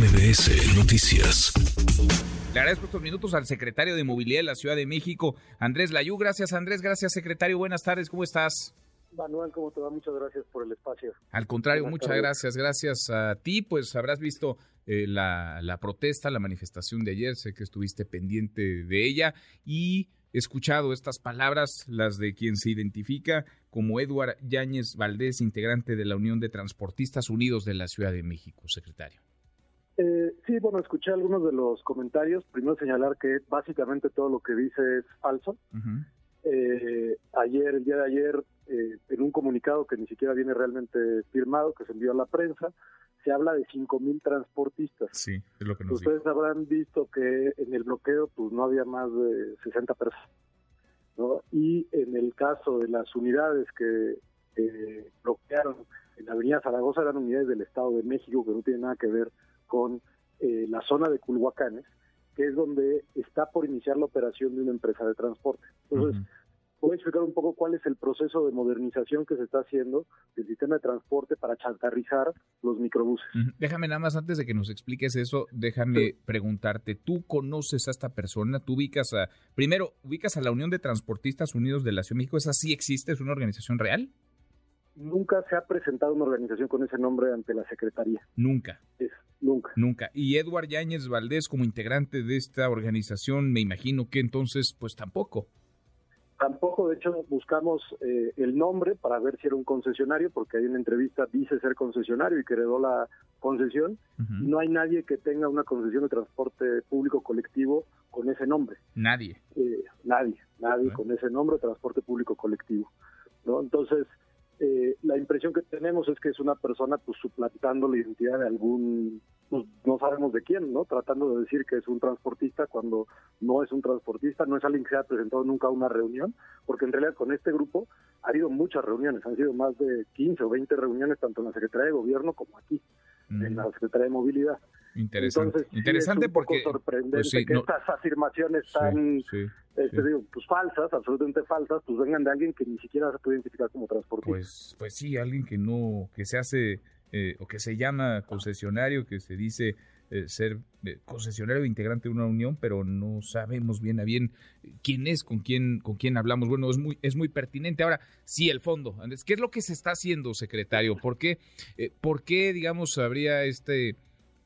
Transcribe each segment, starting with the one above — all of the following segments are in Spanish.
MBS Noticias. Le agradezco estos minutos al secretario de Movilidad de la Ciudad de México, Andrés Layú. Gracias, Andrés. Gracias, secretario. Buenas tardes. ¿Cómo estás? Manuel, ¿cómo te va? Muchas gracias por el espacio. Al contrario, muchas gracias. Gracias a ti, pues habrás visto eh, la, la protesta, la manifestación de ayer. Sé que estuviste pendiente de ella y he escuchado estas palabras, las de quien se identifica como Eduard Yáñez Valdés, integrante de la Unión de Transportistas Unidos de la Ciudad de México, secretario. Eh, sí, bueno, escuché algunos de los comentarios. Primero señalar que básicamente todo lo que dice es falso. eh, ayer, el día de ayer, eh, en un comunicado que ni siquiera viene realmente firmado, que se envió a la prensa, se habla de 5.000 transportistas. Sí, es lo que nos Ustedes habrán visto que en el bloqueo pues no había más de 60 personas. ¿no? Y en el caso de las unidades que eh, bloquearon en la Avenida Zaragoza eran unidades del Estado de México que no tienen nada que ver con eh, la zona de Culhuacanes, que es donde está por iniciar la operación de una empresa de transporte. Entonces, voy a explicar un poco cuál es el proceso de modernización que se está haciendo del sistema de transporte para chantarrizar los microbuses. Déjame nada más antes de que nos expliques eso, déjame preguntarte, ¿tú conoces a esta persona? ¿Tú ubicas a, primero, ubicas a la Unión de Transportistas Unidos de la Ciudad de México? ¿Esa sí existe? ¿Es una organización real? Nunca se ha presentado una organización con ese nombre ante la Secretaría. Nunca, nunca. nunca. Y Eduard Yáñez Valdés como integrante de esta organización, me imagino que entonces, pues tampoco. Tampoco, de hecho, buscamos eh, el nombre para ver si era un concesionario, porque hay una entrevista, dice ser concesionario y que heredó la concesión. No hay nadie que tenga una concesión de transporte público colectivo con ese nombre. Nadie. Eh, nadie, nadie con ese nombre, transporte público colectivo. ¿no? Entonces, eh, la impresión que tenemos es que es una persona pues suplantando la identidad de algún, pues, no sabemos de quién, ¿no? Tratando de decir que es un transportista cuando no es un transportista, no es alguien que se ha presentado nunca a una reunión, porque en realidad con este grupo ha habido muchas reuniones, han sido más de 15 o 20 reuniones tanto en la Secretaría de Gobierno como aquí, en la Secretaría de Movilidad. Interesante. Entonces, sí Interesante es un poco porque... sorprendente pues sí, que no- estas afirmaciones sí, tan este, digo, pues falsas, absolutamente falsas, pues vengan de alguien que ni siquiera se puede identificar como transportista. Pues, pues sí, alguien que no, que se hace eh, o que se llama concesionario, que se dice eh, ser eh, concesionario integrante de una unión, pero no sabemos bien a bien quién es, con quién, con quién hablamos. Bueno, es muy, es muy pertinente. Ahora, sí, el fondo. Andrés, ¿qué es lo que se está haciendo, secretario? ¿Por qué, eh, por qué digamos, habría este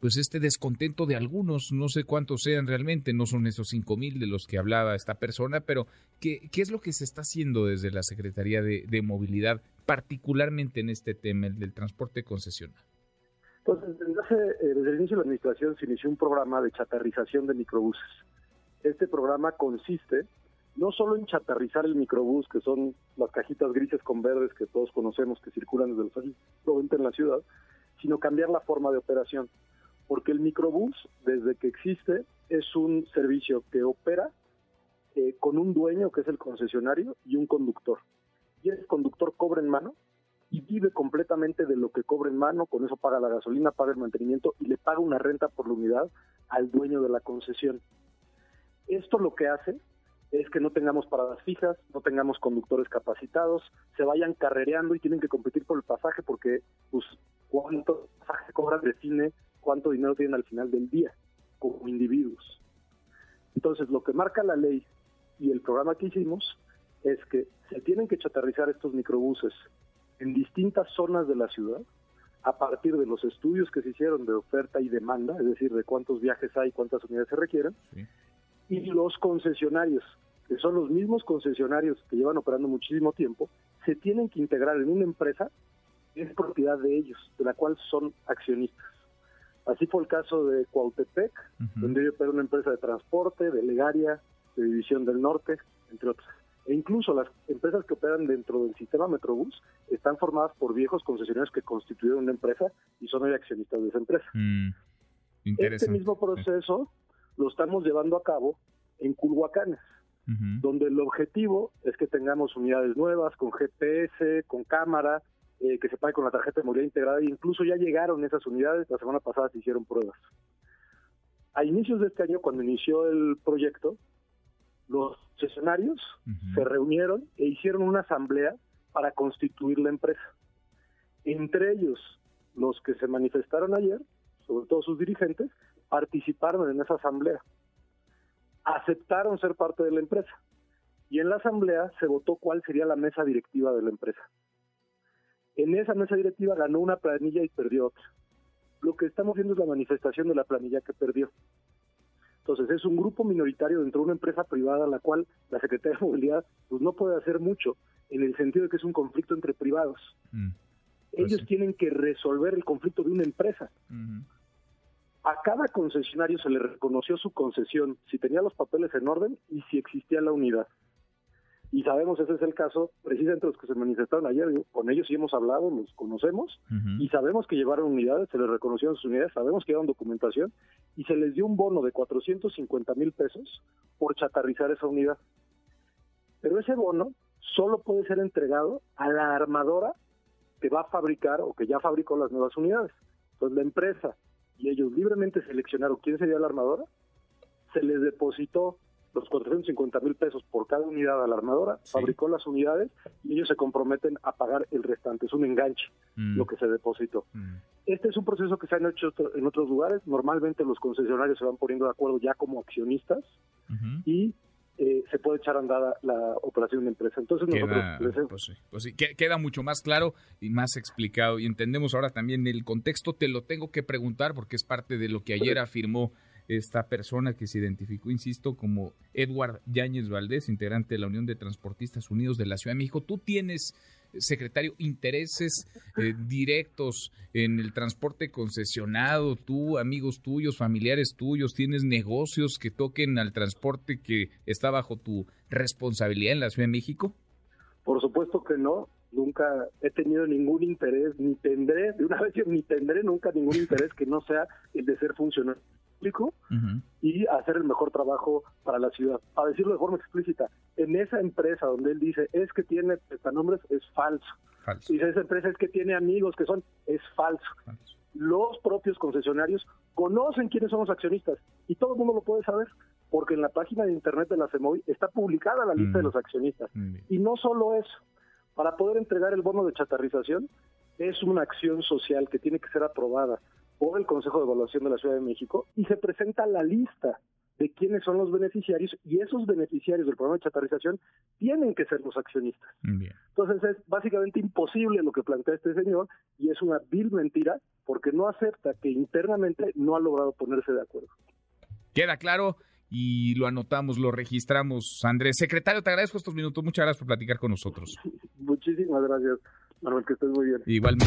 pues este descontento de algunos, no sé cuántos sean realmente, no son esos cinco mil de los que hablaba esta persona, pero ¿qué, qué es lo que se está haciendo desde la Secretaría de, Movilidad, particularmente en este tema, el del transporte concesional? Entonces, desde, hace- eh, desde el inicio de la administración se inició un programa de chatarrización de microbuses. Este programa consiste no solo en chatarrizar el microbús, que son las cajitas grises con verdes que todos conocemos que circulan desde los años 90 en la ciudad, sino cambiar la forma de operación. Porque el microbús, desde que existe, es un servicio que opera eh, con un dueño, que es el concesionario, y un conductor. Y ese conductor cobra en mano y vive completamente de lo que cobra en mano, con eso paga la gasolina, paga el mantenimiento y le paga una renta por la unidad al dueño de la concesión. Esto lo que hace es que no tengamos paradas fijas, no tengamos conductores capacitados, se vayan carrereando y tienen que competir por el pasaje porque pues cuánto pasaje cobran define cuánto dinero tienen al final del día como individuos. Entonces lo que marca la ley y el programa que hicimos es que se tienen que chatarrizar estos microbuses en distintas zonas de la ciudad a partir de los estudios que se hicieron de oferta y demanda, es decir, de cuántos viajes hay, cuántas unidades se requieren, Sí. y los concesionarios, que son los mismos concesionarios que llevan operando muchísimo tiempo, se tienen que integrar en una empresa que es propiedad de ellos, de la cual son accionistas. Así fue el caso de Cuautepec, donde yo una empresa de transporte, de Legaria, de División del Norte, entre otras. E incluso las empresas que operan dentro del sistema Metrobús están formadas por viejos concesionarios que constituyeron una empresa y son hoy accionistas de esa empresa. Mm, Este mismo proceso lo estamos llevando a cabo en Culhuacanes, donde el objetivo es que tengamos unidades nuevas con GPS, con cámara, eh, que se pague con la tarjeta de movilidad integrada, e incluso ya llegaron esas unidades, la semana pasada se hicieron pruebas. A inicios de este año, cuando inició el proyecto, los concesionarios Ujú. se reunieron e hicieron una asamblea para constituir la empresa. Entre ellos, los que se manifestaron ayer sobre todo sus dirigentes, participaron en esa asamblea. Aceptaron ser parte de la empresa. Y en la asamblea se votó cuál sería la mesa directiva de la empresa. En esa mesa directiva ganó una planilla y perdió otra. Lo que estamos viendo es la manifestación de la planilla que perdió. Entonces es un grupo minoritario dentro de una empresa privada la cual la Secretaría de Movilidad pues, no puede hacer mucho en el sentido de que es un conflicto entre privados. Mm. Pues Ellos tienen que resolver el conflicto de una empresa. A cada concesionario se le reconoció su concesión, si tenía los papeles en orden y si existía la unidad y sabemos ese es el caso precisamente los que se manifestaron ayer, con ellos sí hemos hablado, los conocemos y sabemos que llevaron unidades, se les reconocieron sus unidades, sabemos que llevaron documentación y se les dio un bono de 450 mil pesos por chatarrizar esa unidad. Pero ese bono solo puede ser entregado a la armadora que va a fabricar o que ya fabricó las nuevas unidades. Entonces la empresa y ellos libremente seleccionaron quién sería la armadora, se les depositó los 450 mil pesos por cada unidad a la armadora, fabricó las unidades y ellos se comprometen a pagar el restante. Es un enganche mm. lo que se depositó. Mm. Este es un proceso que se ha hecho en otros lugares. Normalmente los concesionarios se van poniendo de acuerdo ya como accionistas y eh, se puede echar andada la operación de empresa. Entonces queda, pues pues queda mucho más claro y más explicado y entendemos ahora también el contexto. Te lo tengo que preguntar porque es parte de lo que ayer afirmó esta persona que se identificó, insisto, como Edward Yáñez Valdés, integrante de la Unión de Transportistas Unidos de la Ciudad de México. Tú tienes, secretario, intereses eh, directos en el transporte concesionado, tú, amigos tuyos, familiares tuyos, tienes negocios que toquen al transporte que está bajo tu responsabilidad en la Ciudad de México. Por supuesto que no, nunca he tenido ningún interés, ni tendré, de una vez ni tendré nunca ningún interés que no sea el de ser funcionario y hacer el mejor trabajo para la ciudad. A decirlo de forma explícita, en esa empresa donde él dice es que tiene prestanombres, es falso. falso. Y esa empresa es que tiene amigos que son, es falso. Los propios concesionarios conocen quiénes son los accionistas y todo el mundo lo puede saber porque en la página de internet de la CEMOI está publicada la lista de los accionistas. Y no solo eso, para poder entregar el bono de chatarrización es una acción social que tiene que ser aprobada por el Consejo de Evaluación de la Ciudad de México y se presenta la lista de quiénes son los beneficiarios y esos beneficiarios del programa de chatarrización tienen que ser los accionistas. Entonces es básicamente imposible lo que plantea este señor y es una vil mentira porque no acepta que internamente no ha logrado ponerse de acuerdo. Queda claro y lo anotamos, lo registramos. Andrés, secretario, te agradezco estos minutos. Muchas gracias por platicar con nosotros. Muchísimas gracias, Manuel, que estés muy bien. Igualmente